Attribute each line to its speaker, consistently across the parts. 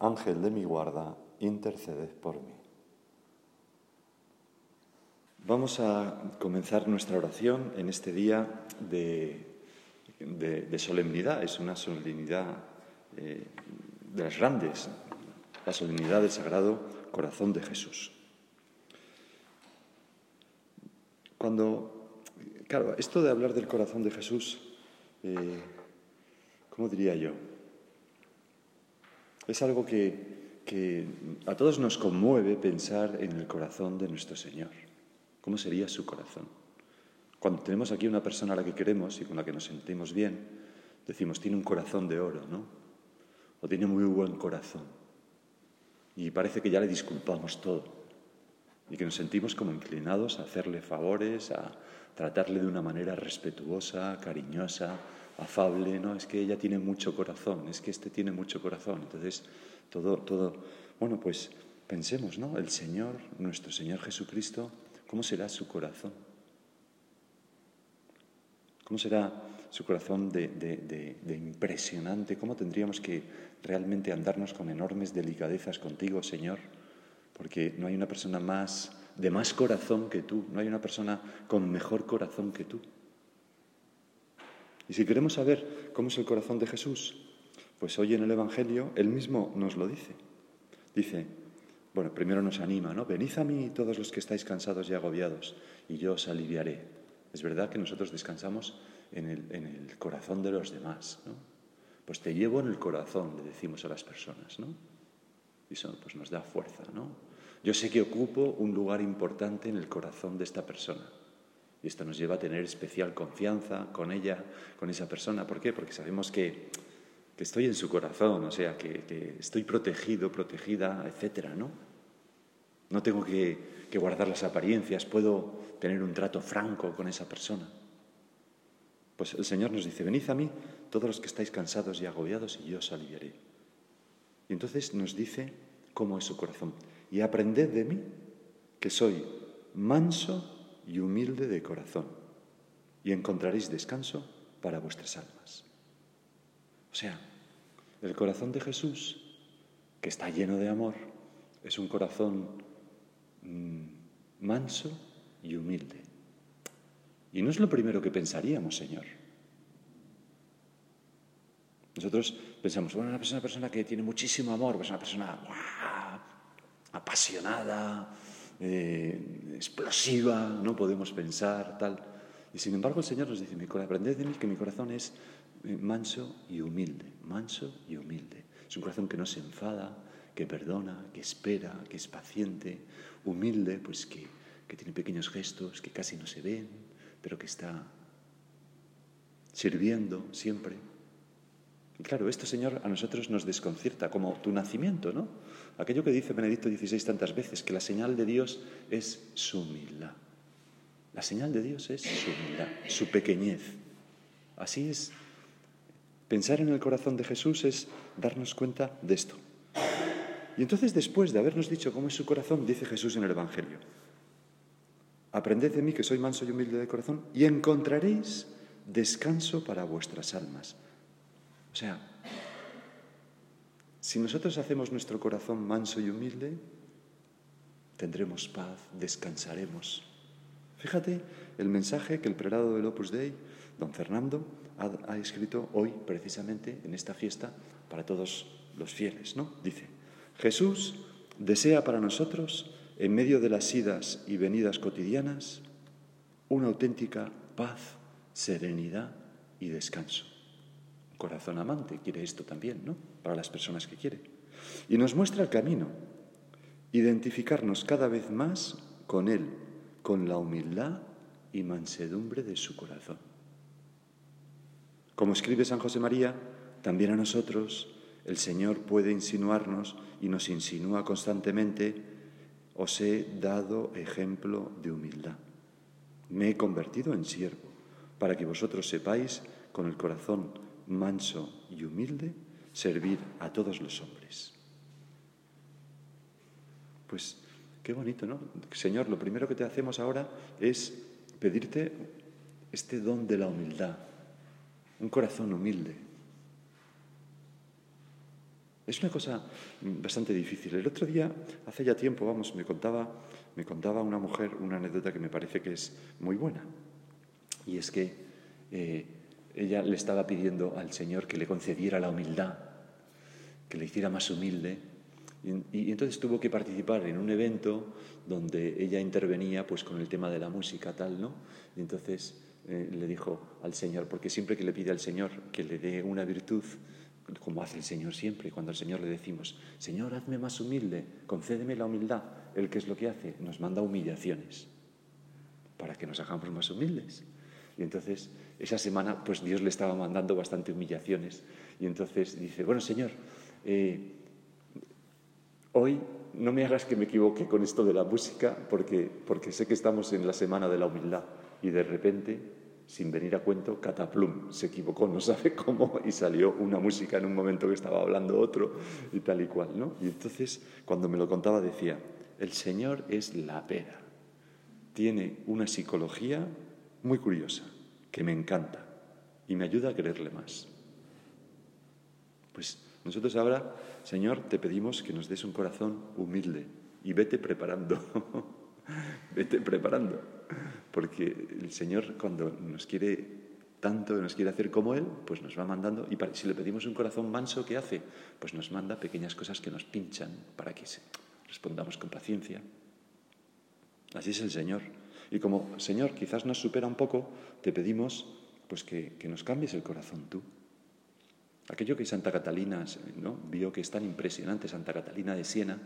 Speaker 1: Ángel de mi guarda, interceded por mí. Vamos a comenzar nuestra oración en este día de, solemnidad. Es una solemnidad eh, de las grandes, la solemnidad del Sagrado Corazón de Jesús. Cuando, claro, esto de hablar del corazón de Jesús, eh, ¿cómo diría yo? Es algo que, a todos nos conmueve pensar en el corazón de nuestro Señor. ¿Cómo sería su corazón? Cuando tenemos aquí una persona a la que queremos y con la que nos sentimos bien, decimos, tiene un corazón de oro, ¿no? O tiene muy buen corazón. Y parece que ya le disculpamos todo. Y que nos sentimos como inclinados a hacerle favores, a tratarle de una manera respetuosa, cariñosa, afable, no, es que ella tiene mucho corazón, es que este tiene mucho corazón. Entonces, todo, todo, bueno, pues pensemos, ¿no? El Señor, nuestro Señor Jesucristo, ¿cómo será su corazón? ¿Cómo será su corazón de, de, impresionante? ¿Cómo tendríamos que realmente andarnos con enormes delicadezas contigo, Señor? Porque no hay una persona más de más corazón que tú, no hay una persona con mejor corazón que tú. Y si queremos saber cómo es el corazón de Jesús, pues hoy en el Evangelio él mismo nos lo dice. Dice, bueno, primero nos anima, ¿no? Venid a mí todos los que estáis cansados y agobiados, y yo os aliviaré. Es verdad que nosotros descansamos en el, corazón de los demás, ¿no? Pues te llevo en el corazón, le decimos a las personas, ¿no? Y eso pues nos da fuerza, ¿no? Yo sé que ocupo un lugar importante en el corazón de esta persona. Y esto nos lleva a tener especial confianza con ella, con esa persona. ¿Por qué? Porque sabemos que, estoy en su corazón, o sea, que, estoy protegido, protegida, etcétera, ¿no? No tengo que, que guardar las apariencias, puedo tener un trato franco con esa persona. Pues el Señor nos dice, venid a mí todos los que estáis cansados y agobiados y yo os aliviaré. Y entonces nos dice cómo es su corazón. Y aprended de mí que soy manso y humilde de corazón, y encontraréis descanso para vuestras almas. O sea, el corazón de Jesús, que está lleno de amor, es un corazón mm, manso y humilde. Y no es lo primero que pensaríamos, Señor. Nosotros pensamos, bueno, una persona, una persona que tiene muchísimo amor, pues una persona apasionada, eh, explosiva, no podemos pensar, tal. Y sin embargo el Señor nos dice, aprended de mí que mi corazón es eh, manso y humilde, manso y humilde. Es un corazón que no se enfada, que perdona, que espera, que es paciente, humilde, pues que, que tiene pequeños gestos que casi no se ven, pero que está sirviendo siempre. Y claro, esto, Señor, a nosotros nos desconcierta, como tu nacimiento, ¿no? Aquello que dice Benedicto XVI tantas veces, que la señal de Dios es su humildad. La señal de Dios es su humildad, su pequeñez. Así es. Pensar en el corazón de Jesús es darnos cuenta de esto. Y entonces, después de habernos dicho cómo es su corazón, dice Jesús en el Evangelio, aprended de mí que soy manso y humilde de corazón y encontraréis descanso para vuestras almas. O sea, si nosotros hacemos nuestro corazón manso y humilde, tendremos paz, descansaremos. Fíjate el mensaje que el prelado del Opus Dei, don Fernando, ha, escrito hoy precisamente en esta fiesta para todos los fieles, ¿no? Dice, Jesús desea para nosotros, en medio de las idas y venidas cotidianas, una auténtica paz, serenidad y descanso corazón amante quiere esto también, ¿no? Para las personas que quiere. Y nos muestra el camino, identificarnos cada vez más con Él, con la humildad y mansedumbre de su corazón. Como escribe San José María, también a nosotros, el Señor puede insinuarnos y nos insinúa constantemente, os he dado ejemplo de humildad. Me he convertido en siervo, para que vosotros sepáis, con el corazón manso y humilde, servir a todos los hombres. Pues qué bonito, ¿no? Señor, lo primero que te hacemos ahora es pedirte este don de la humildad, un corazón humilde. Es una cosa bastante difícil. El otro día, hace ya tiempo, vamos, me contaba, me contaba una mujer una anécdota que me parece que es muy buena. Y es que eh, ella le estaba pidiendo al Señor que le concediera la humildad, que le hiciera más humilde. Y, entonces tuvo que participar en un evento donde ella intervenía pues con el tema de la música tal, ¿no? Y entonces eh, le dijo al Señor, porque siempre que le pide al Señor que le dé una virtud, como hace el Señor siempre, cuando al Señor le decimos, Señor, hazme más humilde, concédeme la humildad, ¿el qué es lo que hace? Nos manda humillaciones para que nos hagamos más humildes. Y entonces, esa semana, pues Dios le estaba mandando bastante humillaciones. Y entonces dice, bueno, Señor, eh, hoy no me hagas que me equivoque con esto de la música, porque, porque sé que estamos en la semana de la humildad. Y de repente sin venir a cuento, cataplum, se equivocó, no sabe cómo, y salió una música en un momento que estaba hablando otro y tal y cual, ¿no? Y entonces, cuando me lo contaba, decía, el Señor es la pera, tiene una psicología muy curiosa, que me encanta, y me ayuda a quererle más. Pues nosotros ahora, Señor, te pedimos que nos des un corazón humilde y vete preparando, vete preparando porque el Señor cuando nos quiere tanto, nos quiere hacer como Él, pues nos va mandando, y si le pedimos un corazón manso, ¿qué hace? Pues nos manda pequeñas cosas que nos pinchan para que respondamos con paciencia. Así es el Señor. Y como Señor quizás nos supera un poco, te pedimos pues que, nos cambies el corazón tú. Aquello que Santa Catalina ¿no? vio que es tan impresionante, Santa Catalina de Siena,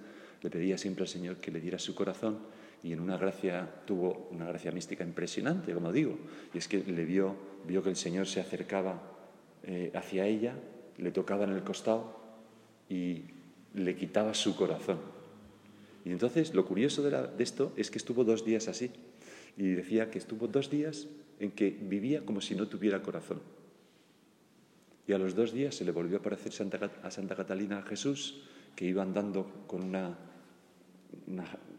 Speaker 1: le pedía siempre al Señor que le diera su corazón y en una gracia, tuvo una gracia mística impresionante, como digo, y es que le vio, vio que el Señor se acercaba eh, hacia ella, le tocaba en el costado y le quitaba su corazón. Y entonces lo curioso de, de esto es que estuvo dos días así, y decía que estuvo dos días en que vivía como si no tuviera corazón. Y a los dos días se le volvió a aparecer a Santa Catalina a Jesús, que iba andando con una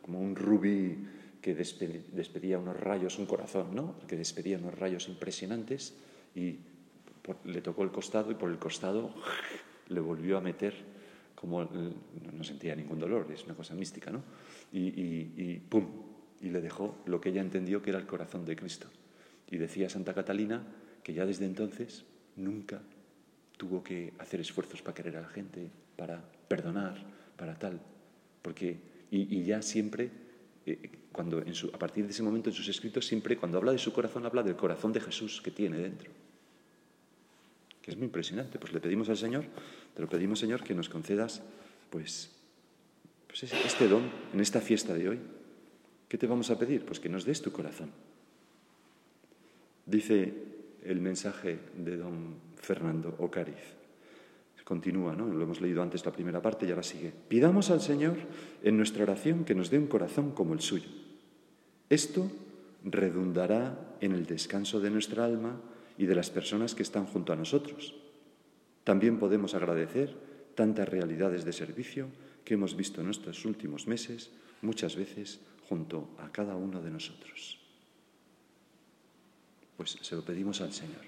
Speaker 1: como un rubí que despedía unos rayos, un corazón, ¿no? Que despedía unos rayos impresionantes y le tocó el costado y por el costado le volvió a meter como no sentía ningún dolor, es una cosa mística, ¿no? Y, y, pum, y le dejó lo que ella entendió que era el corazón de Cristo. Y decía Santa Catalina que ya desde entonces nunca tuvo que hacer esfuerzos para querer a la gente, para perdonar, para tal, porque y, ya siempre, eh, cuando a partir de ese momento en sus escritos, siempre cuando habla de su corazón, habla del corazón de Jesús que tiene dentro. Que es muy impresionante. Pues le pedimos al Señor, te lo pedimos, Señor, que nos concedas, pues, pues este don en esta fiesta de hoy. ¿Qué te vamos a pedir? Pues que nos des tu corazón. Dice el mensaje de don Fernando Ocariz. Continúa, ¿no? Lo hemos leído antes la primera parte y ahora sigue. Pidamos al Señor en nuestra oración que nos dé un corazón como el suyo. Esto redundará en el descanso de nuestra alma y de las personas que están junto a nosotros. También podemos agradecer tantas realidades de servicio que hemos visto en estos últimos meses, muchas veces junto a cada uno de nosotros. Pues se lo pedimos al Señor.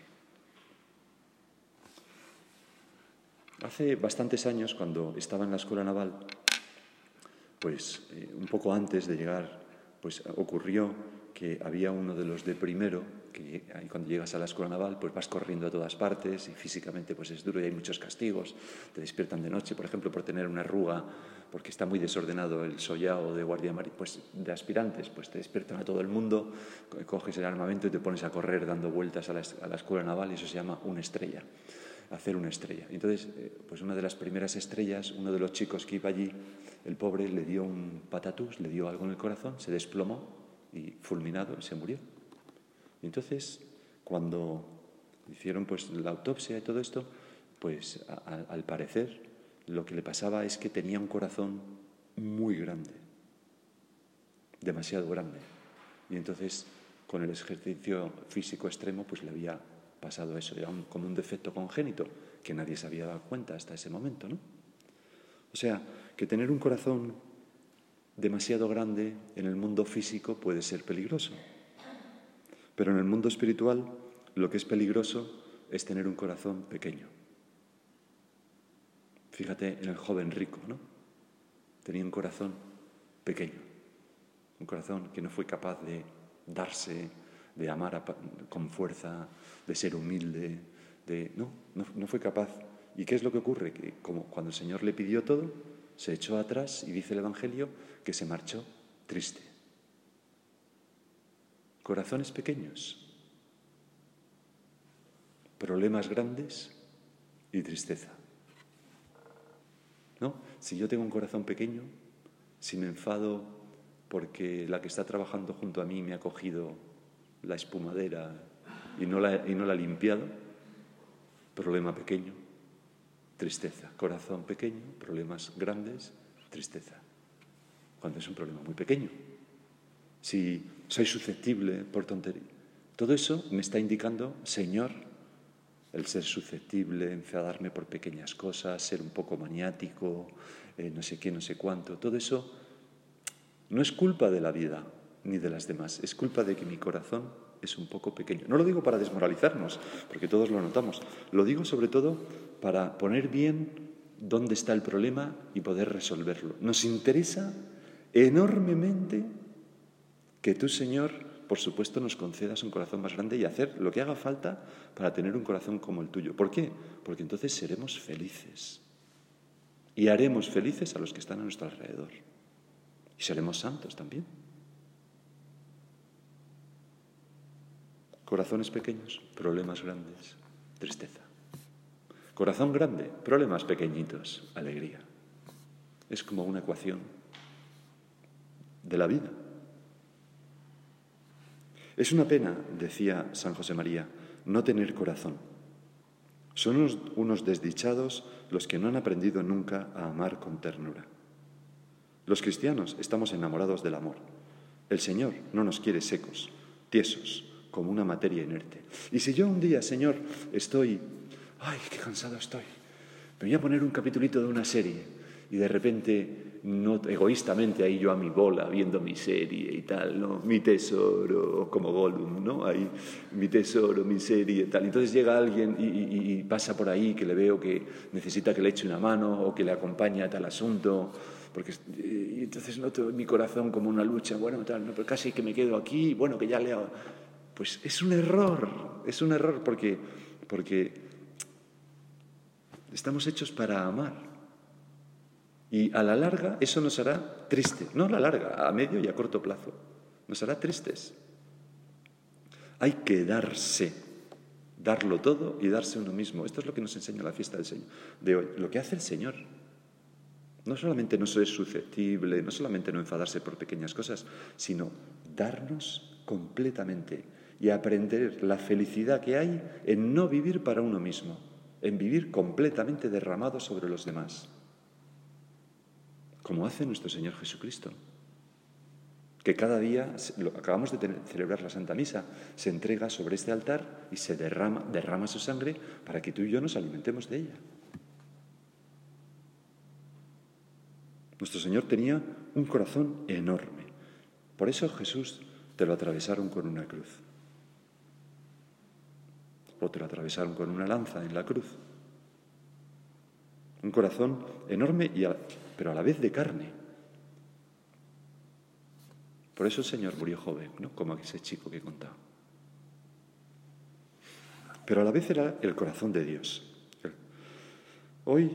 Speaker 1: Hace bastantes años, cuando estaba en la escuela naval, pues eh, un poco antes de llegar, pues ocurrió que había uno de los de primero, que cuando llegas a la escuela naval, pues vas corriendo a todas partes y físicamente pues es duro y hay muchos castigos. Te despiertan de noche, por ejemplo, por tener una arruga, porque está muy desordenado el sollao de guardia pues de aspirantes, pues te despiertan a todo el mundo, coges el armamento y te pones a correr dando vueltas a la, escuela naval y eso se llama una estrella hacer una estrella. Entonces, eh, pues una de las primeras estrellas, uno de los chicos que iba allí, el pobre le dio un patatús, le dio algo en el corazón, se desplomó y fulminado se murió. Entonces, cuando hicieron pues la autopsia y todo esto, pues al parecer lo que le pasaba es que tenía un corazón muy grande, demasiado grande. Y entonces, con el ejercicio físico extremo, pues le había pasado eso. Era como un defecto congénito que nadie se había dado cuenta hasta ese momento, ¿no? O sea, que tener un corazón demasiado grande en el mundo físico puede ser peligroso. Pero en el mundo espiritual lo que es peligroso es tener un corazón pequeño. Fíjate en el joven rico, ¿no? Tenía un corazón pequeño, un corazón que no fue capaz de darse, de amar con fuerza, de ser humilde, de no, no, fue capaz. ¿Y qué es lo que ocurre? Que como cuando el Señor le pidió todo, se echó atrás y dice el Evangelio que se marchó triste. Corazones pequeños, problemas grandes y tristeza. ¿No? Si yo tengo un corazón pequeño, si me enfado porque la que está trabajando junto a mí me ha cogido la espumadera y no la, y no la ha limpiado, problema pequeño, tristeza. Corazón pequeño, problemas grandes, tristeza. Cuando es un problema muy pequeño. Si soy susceptible por tontería. Todo eso me está indicando, Señor, el ser susceptible, enfadarme por pequeñas cosas, ser un poco maniático, eh, no sé qué, no sé cuánto. Todo eso no es culpa de la vida ni de las demás, es culpa de que mi corazón es un poco pequeño. No lo digo para desmoralizarnos, porque todos lo notamos. Lo digo sobre todo para poner bien dónde está el problema y poder resolverlo. Nos interesa enormemente que tú, Señor, por supuesto, nos concedas un corazón más grande y hacer lo que haga falta para tener un corazón como el tuyo. ¿Por qué? Porque entonces seremos felices y haremos felices a los que están a nuestro alrededor. Y seremos santos también. Corazones pequeños, problemas grandes, tristeza. Corazón grande, problemas pequeñitos, alegría. Es como una ecuación de la vida. Es una pena, decía San José María, no tener corazón. Son unos, desdichados los que no han aprendido nunca a amar con ternura. Los cristianos estamos enamorados del amor. El Señor no nos quiere secos, tiesos, como una materia inerte. Y si yo un día, Señor, estoy, ay, qué cansado estoy, me voy a poner un capitulito de una serie y de repente no egoístamente ahí yo a mi bola viendo mi serie y tal, ¿no? Mi tesoro, como Gollum, ¿no? Ahí, mi tesoro, mi serie y tal. Entonces llega alguien y, pasa por ahí que le veo que necesita que le eche una mano o que le acompañe a tal asunto, porque entonces noto mi corazón como una lucha, bueno, tal, no, pero casi que me quedo aquí, bueno, que ya leo. Pues es un error, es un error porque, porque estamos hechos para amar. Y a la larga eso nos hará tristes, no a la larga, a medio y a corto plazo, nos hará tristes. Hay que darse, darlo todo y darse uno mismo. Esto es lo que nos enseña la fiesta del Señor de hoy, lo que hace el Señor. No solamente no ser susceptible, no solamente no enfadarse por pequeñas cosas, sino darnos completamente y aprender la felicidad que hay en no vivir para uno mismo, en vivir completamente derramado sobre los demás como hace nuestro Señor Jesucristo, que cada día, acabamos de celebrar la Santa Misa, se entrega sobre este altar y se derrama, derrama su sangre para que tú y yo nos alimentemos de ella. Nuestro Señor tenía un corazón enorme. Por eso Jesús te lo atravesaron con una cruz. O te lo atravesaron con una lanza en la cruz. Un corazón enorme y pero a la vez de carne. Por eso el Señor murió joven, ¿no? como ese chico que he contado. Pero a la vez era el corazón de Dios. Hoy,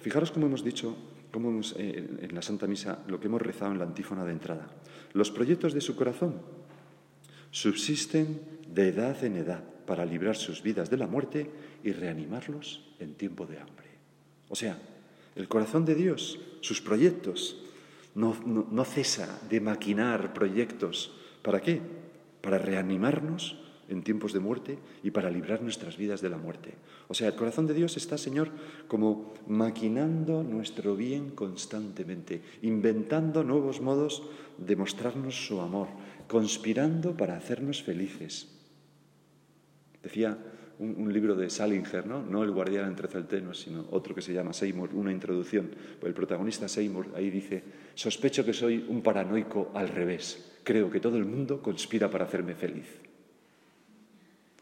Speaker 1: fijaros cómo hemos dicho, cómo eh, en la Santa Misa, lo que hemos rezado en la antífona de entrada. Los proyectos de su corazón subsisten de edad en edad para librar sus vidas de la muerte y reanimarlos en tiempo de hambre. O sea, el corazón de Dios, sus proyectos, no, cesa de maquinar proyectos. ¿Para qué? Para reanimarnos en tiempos de muerte y para librar nuestras vidas de la muerte. O sea, el corazón de Dios está, Señor, como maquinando nuestro bien constantemente, inventando nuevos modos de mostrarnos su amor, conspirando para hacernos felices. Decía un, libro de Salinger, ¿no? no El guardián entre celtenos, sino otro que se llama Seymour, una introducción. El protagonista Seymour ahí dice, sospecho que soy un paranoico al revés. Creo que todo el mundo conspira para hacerme feliz.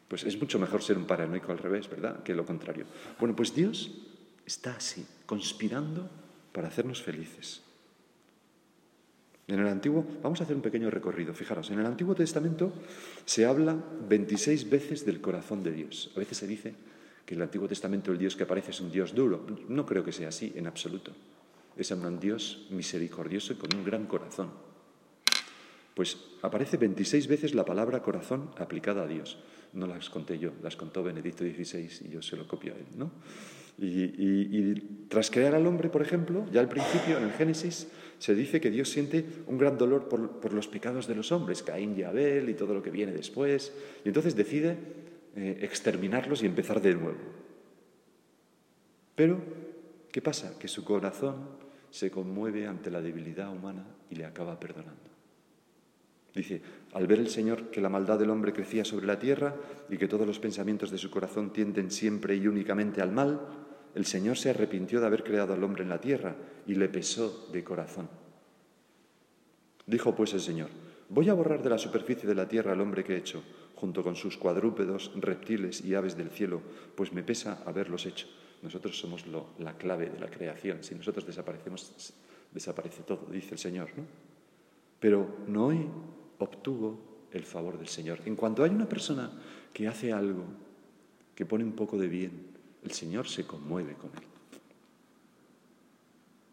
Speaker 1: Pues es mucho mejor ser un paranoico al revés, ¿verdad? Que lo contrario. Bueno, pues Dios está así, conspirando para hacernos felices. En el Antiguo, vamos a hacer un pequeño recorrido, fijaros, en el Antiguo Testamento se habla 26 veces del corazón de Dios. A veces se dice que en el Antiguo Testamento el Dios que aparece es un Dios duro. No creo que sea así en absoluto. Es un Dios misericordioso y con un gran corazón. Pues aparece 26 veces la palabra corazón aplicada a Dios. No las conté yo, las contó Benedicto XVI y yo se lo copio a él. ¿no? Y, tras crear al hombre, por ejemplo, ya al principio, en el Génesis, se dice que Dios siente un gran dolor por, los pecados de los hombres, Caín y Abel y todo lo que viene después, y entonces decide eh, exterminarlos y empezar de nuevo. Pero, ¿qué pasa? Que su corazón se conmueve ante la debilidad humana y le acaba perdonando. Dice, al ver el Señor que la maldad del hombre crecía sobre la tierra y que todos los pensamientos de su corazón tienden siempre y únicamente al mal, el Señor se arrepintió de haber creado al hombre en la tierra y le pesó de corazón. Dijo pues el Señor, voy a borrar de la superficie de la tierra al hombre que he hecho, junto con sus cuadrúpedos, reptiles y aves del cielo, pues me pesa haberlos hecho. Nosotros somos la clave de la creación. Si nosotros desaparecemos, desaparece todo, dice el Señor. ¿no? Pero Noé obtuvo el favor del Señor. En cuanto hay una persona que hace algo, que pone un poco de bien, el Señor se conmueve con él.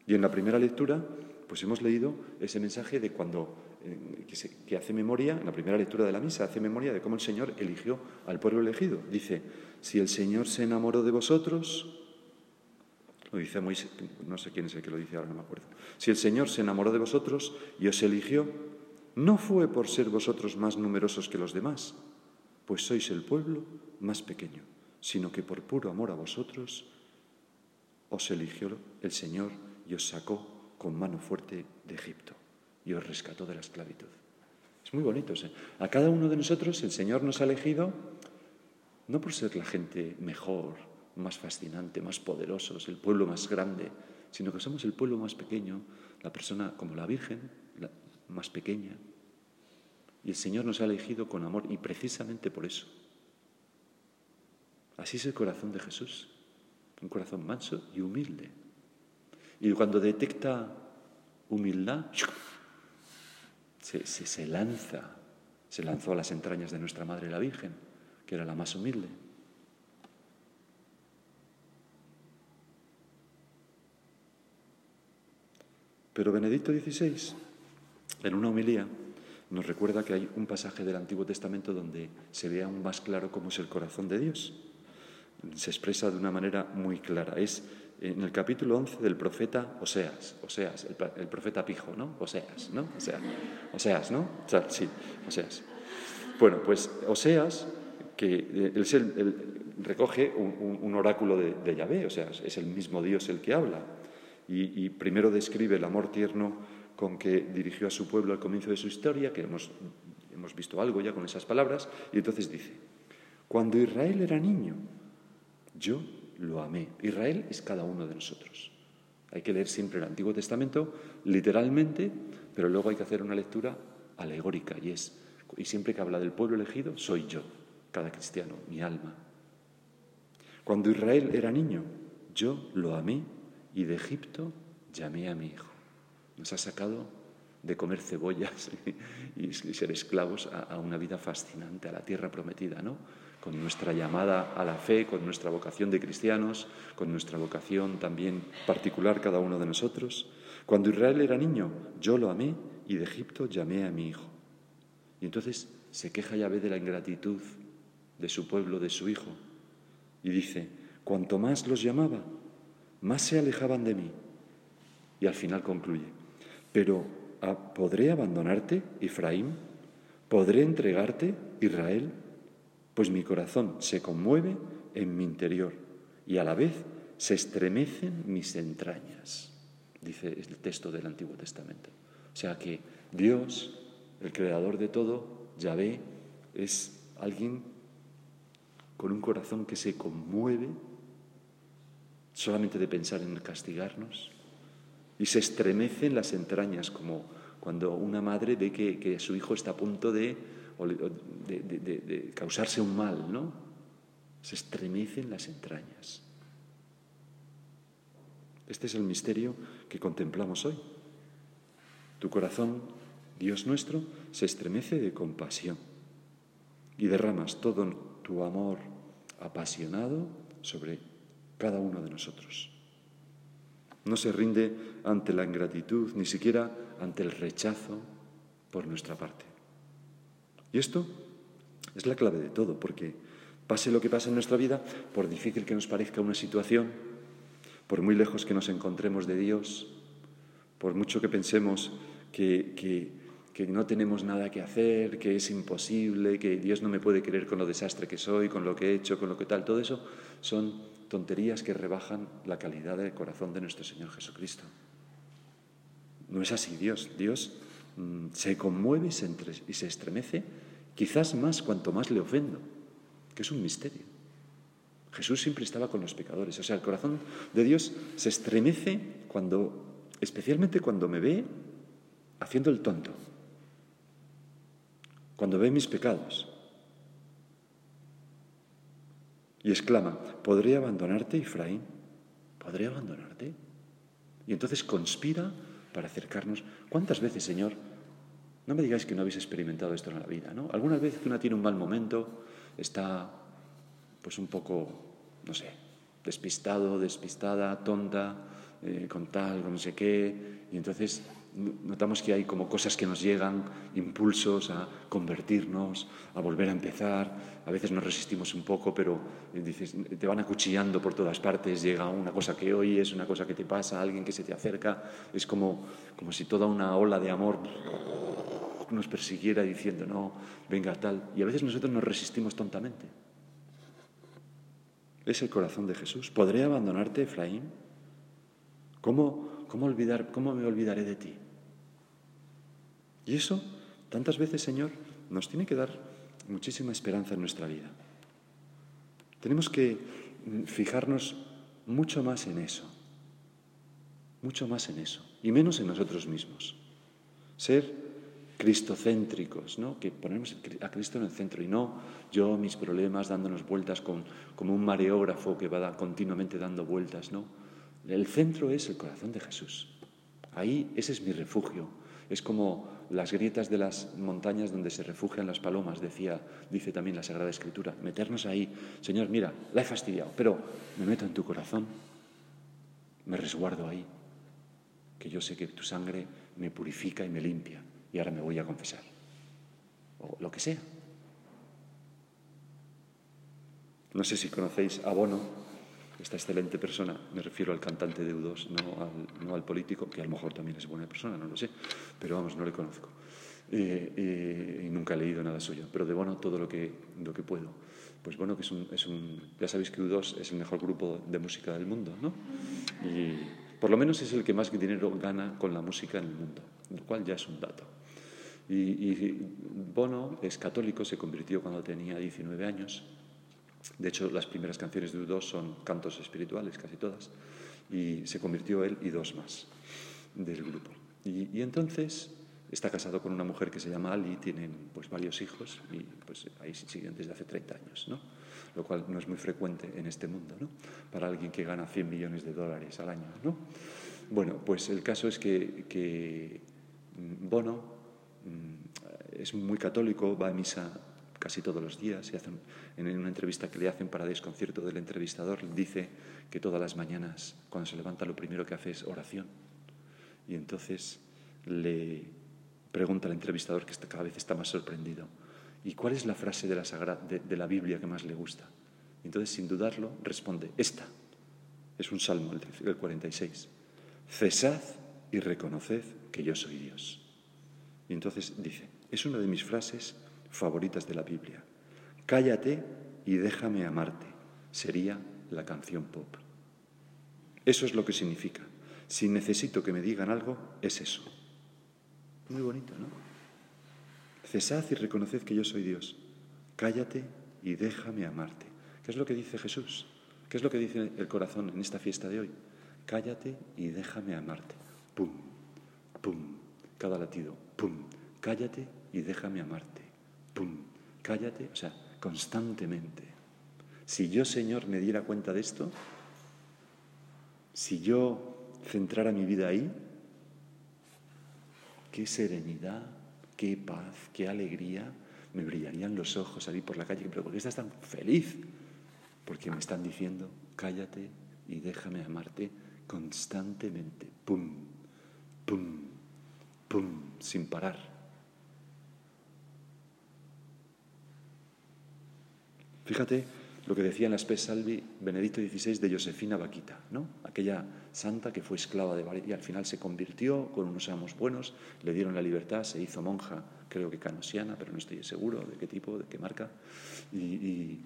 Speaker 1: Y en la primera lectura, pues hemos leído ese mensaje de cuando, eh, que, hace memoria, en la primera lectura de la misa, hace memoria de cómo el Señor eligió al pueblo elegido. Dice, si el Señor se enamoró de vosotros, lo dice Moisés, no sé quién es el que lo dice ahora, no me acuerdo. Si el Señor se enamoró de vosotros y os eligió, no fue por ser vosotros más numerosos que los demás, pues sois el pueblo más pequeño sino que por puro amor a vosotros os eligió el Señor y os sacó con mano fuerte de Egipto y os rescató de la esclavitud. Es muy bonito. A cada uno de nosotros el Señor nos ha elegido no por ser la gente mejor, más fascinante, más poderosos, el pueblo más grande, sino que somos el pueblo más pequeño, la persona como la Virgen, más pequeña. Y el Señor nos ha elegido con amor y precisamente por eso Así es el corazón de Jesús, un corazón manso y humilde. Y cuando detecta humildad, se, lanza, se lanzó a las entrañas de nuestra Madre la Virgen, que era la más humilde. Pero Benedicto XVI, en una homilía, nos recuerda que hay un pasaje del Antiguo Testamento donde se ve aún más claro cómo es el corazón de Dios se expresa de una manera muy clara. Es en el capítulo 11 del profeta Oseas, Oseas, el, profeta Pijo, ¿no? Oseas, ¿no? Oseas, Oseas ¿no? sí, Oseas. Bueno, pues Oseas, que eh, él, recoge un, oráculo de, Yahvé, o sea, es el mismo Dios el que habla, y, y, primero describe el amor tierno con que dirigió a su pueblo al comienzo de su historia, que hemos, hemos visto algo ya con esas palabras, y entonces dice, cuando Israel era niño, yo lo amé. Israel es cada uno de nosotros. Hay que leer siempre el Antiguo Testamento literalmente, pero luego hay que hacer una lectura alegórica y es y siempre que habla del pueblo elegido soy yo, cada cristiano, mi alma. Cuando Israel era niño, yo lo amé y de Egipto llamé a mi hijo. Nos ha sacado de comer cebollas y, ser esclavos a, una vida fascinante, a la tierra prometida, ¿no? Con nuestra llamada a la fe, con nuestra vocación de cristianos, con nuestra vocación también particular cada uno de nosotros. Cuando Israel era niño, yo lo amé y de Egipto llamé a mi hijo. Y entonces se queja Yahvé de la ingratitud de su pueblo, de su hijo, y dice, cuanto más los llamaba, más se alejaban de mí. Y al final concluye, pero ¿podré abandonarte, Efraín? ¿Podré entregarte, Israel? Pues mi corazón se conmueve en mi interior y a la vez se estremecen mis entrañas, dice el texto del Antiguo Testamento. O sea que Dios, el creador de todo, Yahvé, es alguien con un corazón que se conmueve solamente de pensar en castigarnos y se estremece en las entrañas como cuando una madre ve que, su hijo está a punto de, de, causarse un mal, ¿no? Se estremece en las entrañas. Este es el misterio que contemplamos hoy. Tu corazón, Dios nuestro, se estremece de compasión y derramas todo tu amor apasionado sobre cada uno de nosotros. No se rinde ante la ingratitud, ni siquiera ante el rechazo por nuestra parte. Y esto es la clave de todo, porque pase lo que pase en nuestra vida, por difícil que nos parezca una situación, por muy lejos que nos encontremos de Dios, por mucho que pensemos que, que, no tenemos nada que hacer, que es imposible, que Dios no me puede querer con lo desastre que soy, con lo que he hecho, con lo que tal, todo eso son tonterías que rebajan la calidad del corazón de nuestro Señor Jesucristo. No es así Dios. Dios se conmueve y se, y se estremece, quizás más cuanto más le ofendo, que es un misterio. Jesús siempre estaba con los pecadores. O sea, el corazón de Dios se estremece cuando, especialmente cuando me ve haciendo el tonto, cuando ve mis pecados. Y exclama, ¿podré abandonarte, Efraín? ¿Podré abandonarte? Y entonces conspira para acercarnos. ¿Cuántas veces, Señor? No me digáis que no habéis experimentado esto en la vida, ¿no? Algunas veces que una tiene un mal momento, está pues un poco, no sé, despistado, despistada, tonta, eh, con tal, con no sé qué, y entonces notamos que hay como cosas que nos llegan, impulsos a convertirnos, a volver a empezar. A veces nos resistimos un poco, pero eh, dices, te van acuchillando por todas partes. Llega una cosa que oyes, una cosa que te pasa, alguien que se te acerca. Es como, como si toda una ola de amor nos persiguiera diciendo, no, venga tal. Y a veces nosotros nos resistimos tontamente. Es el corazón de Jesús. ¿Podré abandonarte, Efraín? ¿Cómo, cómo, olvidar, ¿Cómo me olvidaré de ti? Y eso, tantas veces, Señor, nos tiene que dar muchísima esperanza en nuestra vida. Tenemos que fijarnos mucho más en eso, mucho más en eso, y menos en nosotros mismos. Ser cristocéntricos, ¿no? que ponemos a Cristo en el centro y no yo, mis problemas, dándonos vueltas con, como un mareógrafo que va continuamente dando vueltas. ¿no? El centro es el corazón de Jesús. Ahí ese es mi refugio. Es como las grietas de las montañas donde se refugian las palomas, decía, dice también la Sagrada Escritura. Meternos ahí. Señor, mira, la he fastidiado, pero me meto en tu corazón, me resguardo ahí, que yo sé que tu sangre me purifica y me limpia, y ahora me voy a confesar. O lo que sea. No sé si conocéis a Bono, esta excelente persona, me refiero al cantante de U2, no al, político, que a lo mejor también es buena persona, no lo sé, pero vamos, no le conozco. Eh, eh, y nunca he leído nada suyo, pero de Bono todo lo que, lo que puedo. Pues bueno, que es un, es un, ya sabéis que U2 es el mejor grupo de música del mundo, ¿no? Y por lo menos es el que más dinero gana con la música en el mundo, lo cual ya es un dato. Y, y Bono es católico, se convirtió cuando tenía 19 años de hecho, las primeras canciones de U2 son cantos espirituales, casi todas, y se convirtió él y dos más del grupo. Y, entonces está casado con una mujer que se llama Ali, tienen pues varios hijos y pues ahí siguen desde hace 30 años, ¿no? lo cual no es muy frecuente en este mundo, ¿no? para alguien que gana 100 millones de dólares al año. ¿no? Bueno, pues el caso es que, mm, Bono mm, es muy católico, va a misa casi todos los días. Y en una entrevista que le hacen para desconcierto del entrevistador, dice que todas las mañanas, cuando se levanta, lo primero que hace es oración. Y entonces le pregunta al entrevistador, que cada vez está más sorprendido, ¿y cuál es la frase de la, de, la Biblia que más le gusta? Y entonces, sin dudarlo, responde, esta. Es un salmo, el 46. Cesad y reconoced que yo soy Dios. Y entonces dice, es una de mis frases favoritas de la Biblia. Cállate y déjame amarte. Sería la canción pop. Eso es lo que significa. Si necesito que me digan algo, es eso. Muy bonito, ¿no? Cesad y reconoced que yo soy Dios. Cállate y déjame amarte. ¿Qué es lo que dice Jesús? ¿Qué es lo que dice el corazón en esta fiesta de hoy? Cállate y déjame amarte. Pum, pum, cada latido. Pum, cállate y déjame amarte. Pum, cállate, o sea, constantemente. Si yo, Señor, me diera cuenta de esto, si yo centrara mi vida ahí, qué serenidad, qué paz, qué alegría, me brillarían los ojos salir por la calle. Pero ¿por qué estás tan feliz? Porque me están diciendo, cállate y déjame amarte constantemente. Pum, pum, pum, sin parar. Fíjate lo que decía en la Spes Salvi Benedicto XVI de Josefina Vaquita, ¿no? aquella santa que fue esclava de y al final se convirtió con unos amos buenos, le dieron la libertad, se hizo monja, creo que canosiana, pero no estoy seguro de qué tipo, de qué marca, y,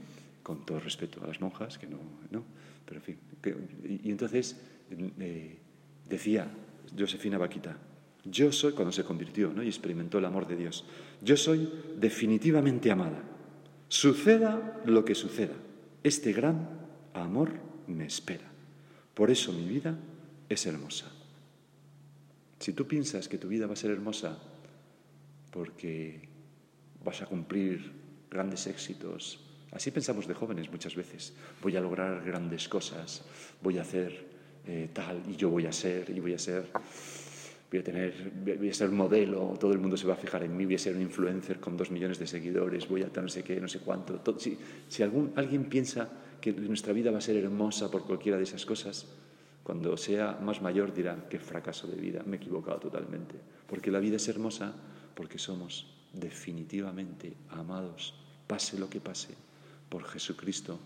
Speaker 1: con todo respeto a las monjas, que no, no pero en fin. y, entonces eh, decía Josefina Vaquita, yo soy, cuando se convirtió ¿no? y experimentó el amor de Dios, yo soy definitivamente amada. Suceda lo que suceda, este gran amor me espera. Por eso mi vida es hermosa. Si tú piensas que tu vida va a ser hermosa porque vas a cumplir grandes éxitos, así pensamos de jóvenes muchas veces, voy a lograr grandes cosas, voy a hacer eh, tal y yo voy a ser y voy a ser voy a, tener, voy a ser modelo, todo el mundo se va a fijar en mí, voy a ser un influencer con dos millones de seguidores, voy a no sé qué, no sé cuánto. si, si algún, alguien piensa que nuestra vida va a ser hermosa por cualquiera de esas cosas, cuando sea más mayor dirá, qué fracaso de vida, me he equivocado totalmente. Porque la vida es hermosa porque somos definitivamente amados, pase lo que pase, por Jesucristo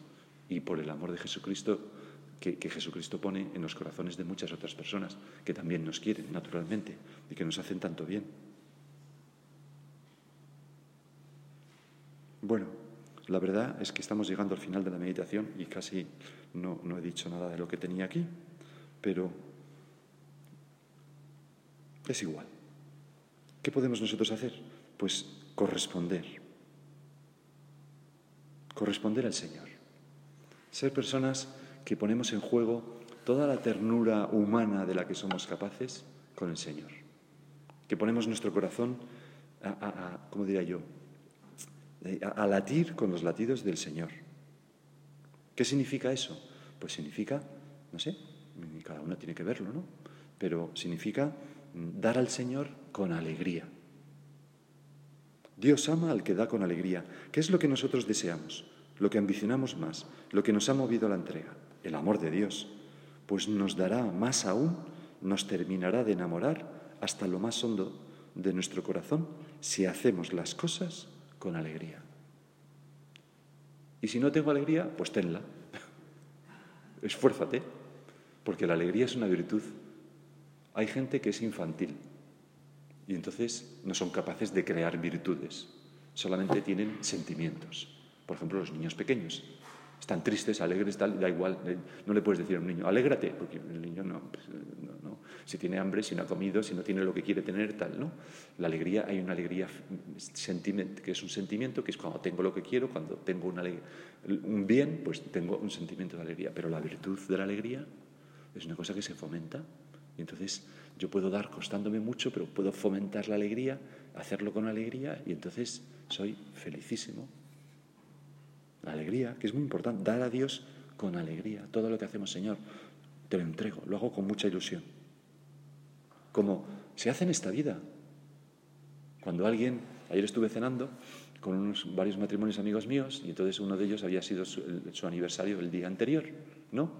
Speaker 1: y por el amor de Jesucristo que, Jesucristo pone en los corazones de muchas otras personas que también nos quieren, naturalmente, y que nos hacen tanto bien. Bueno, la verdad es que estamos llegando al final de la meditación y casi no, no he dicho nada de lo que tenía aquí, pero es igual. ¿Qué podemos nosotros hacer? Pues corresponder. Corresponder al Señor. Ser personas que ponemos en juego toda la ternura humana de la que somos capaces con el Señor. Que ponemos nuestro corazón a, ¿cómo diría yo? A, latir con los latidos del Señor. ¿Qué significa eso? Pues significa, no sé, cada uno tiene que verlo, ¿no? Pero significa mm, dar al Señor con alegría. Dios ama al que da con alegría. ¿Qué es lo que nosotros deseamos? Lo que ambicionamos más, lo que nos ha movido a la entrega el amor de Dios, pues nos dará más aún, nos terminará de enamorar hasta lo más hondo de nuestro corazón si hacemos las cosas con alegría. Y si no tengo alegría, pues tenla. Esfuérzate, porque la alegría es una virtud. Hay gente que es infantil y entonces no son capaces de crear virtudes, solamente tienen sentimientos. Por ejemplo, los niños pequeños están tristes, alegres, tal, da igual. Eh, no le puedes decir a un niño, alégrate, porque el niño pues, no, no, Si tiene hambre, si no ha comido, si no tiene lo que quiere tener, tal, ¿no? La alegría, hay una alegría que es un sentimiento, que es cuando tengo lo que quiero, cuando tengo una, un bien, pues tengo un sentimiento de alegría. Pero la virtud de la alegría es una cosa que se fomenta. Y entonces yo puedo dar costándome mucho, pero puedo fomentar la alegría, hacerlo con alegría, y entonces soy felicísimo, la alegría, que es muy importante, dar a Dios con alegría. Todo lo que hacemos, Señor, te lo entrego, lo hago con mucha ilusión. Como se hace en esta vida. Cuando alguien, ayer estuve cenando con unos, varios matrimonios amigos míos y entonces uno de ellos había sido su, aniversario el día anterior, ¿no?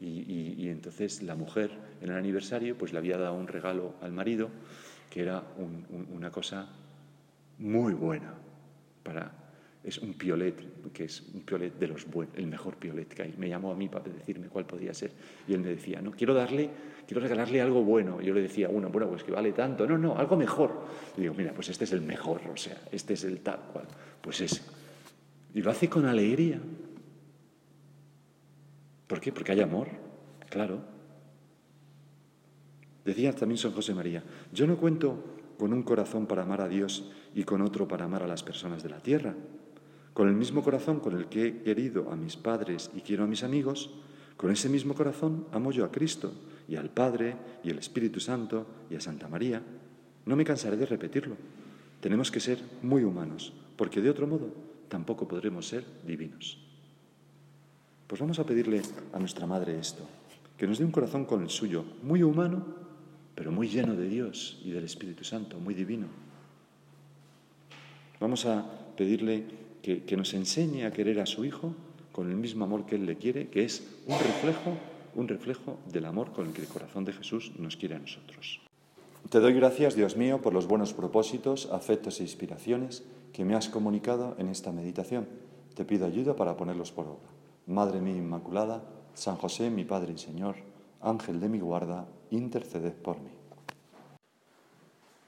Speaker 1: Y, entonces la mujer en el aniversario pues le había dado un regalo al marido que era una cosa muy buena para es un piolet, que es un piolet de los buenos, el mejor piolet que hay. Me llamó a mí para decirme cuál podía ser. Y él me decía, no, quiero darle, quiero regalarle algo bueno. Y yo le decía, uno, bueno, pues que vale tanto. No, no, algo mejor. Y digo, mira, pues este es el mejor, o sea, este es el tal cual. Pues ese. Y lo hace con alegría. ¿Por qué? Porque hay amor, claro. Decía también San José María, yo no cuento con un corazón para amar a Dios y con otro para amar a las personas de la tierra. Con el mismo corazón con el que he querido a mis padres y quiero a mis amigos, con ese mismo corazón amo yo a Cristo y al Padre y al Espíritu Santo y a Santa María. No me cansaré de repetirlo. Tenemos que ser muy humanos, porque de otro modo tampoco podremos ser divinos. Pues vamos a pedirle a nuestra Madre esto, que nos dé un corazón con el suyo, muy humano, pero muy lleno de Dios y del Espíritu Santo, muy divino. Vamos a pedirle que, nos enseñe a querer a su Hijo con el mismo amor que Él le quiere, que es un reflejo, un reflejo del amor con el que el corazón de Jesús nos quiere a nosotros. Te doy gracias, Dios mío, por los buenos propósitos, afectos e inspiraciones que me has comunicado en esta meditación. Te pido ayuda para ponerlos por obra. Madre mía Inmaculada, San José, mi Padre y Señor, Ángel de mi guarda, interceded por mí.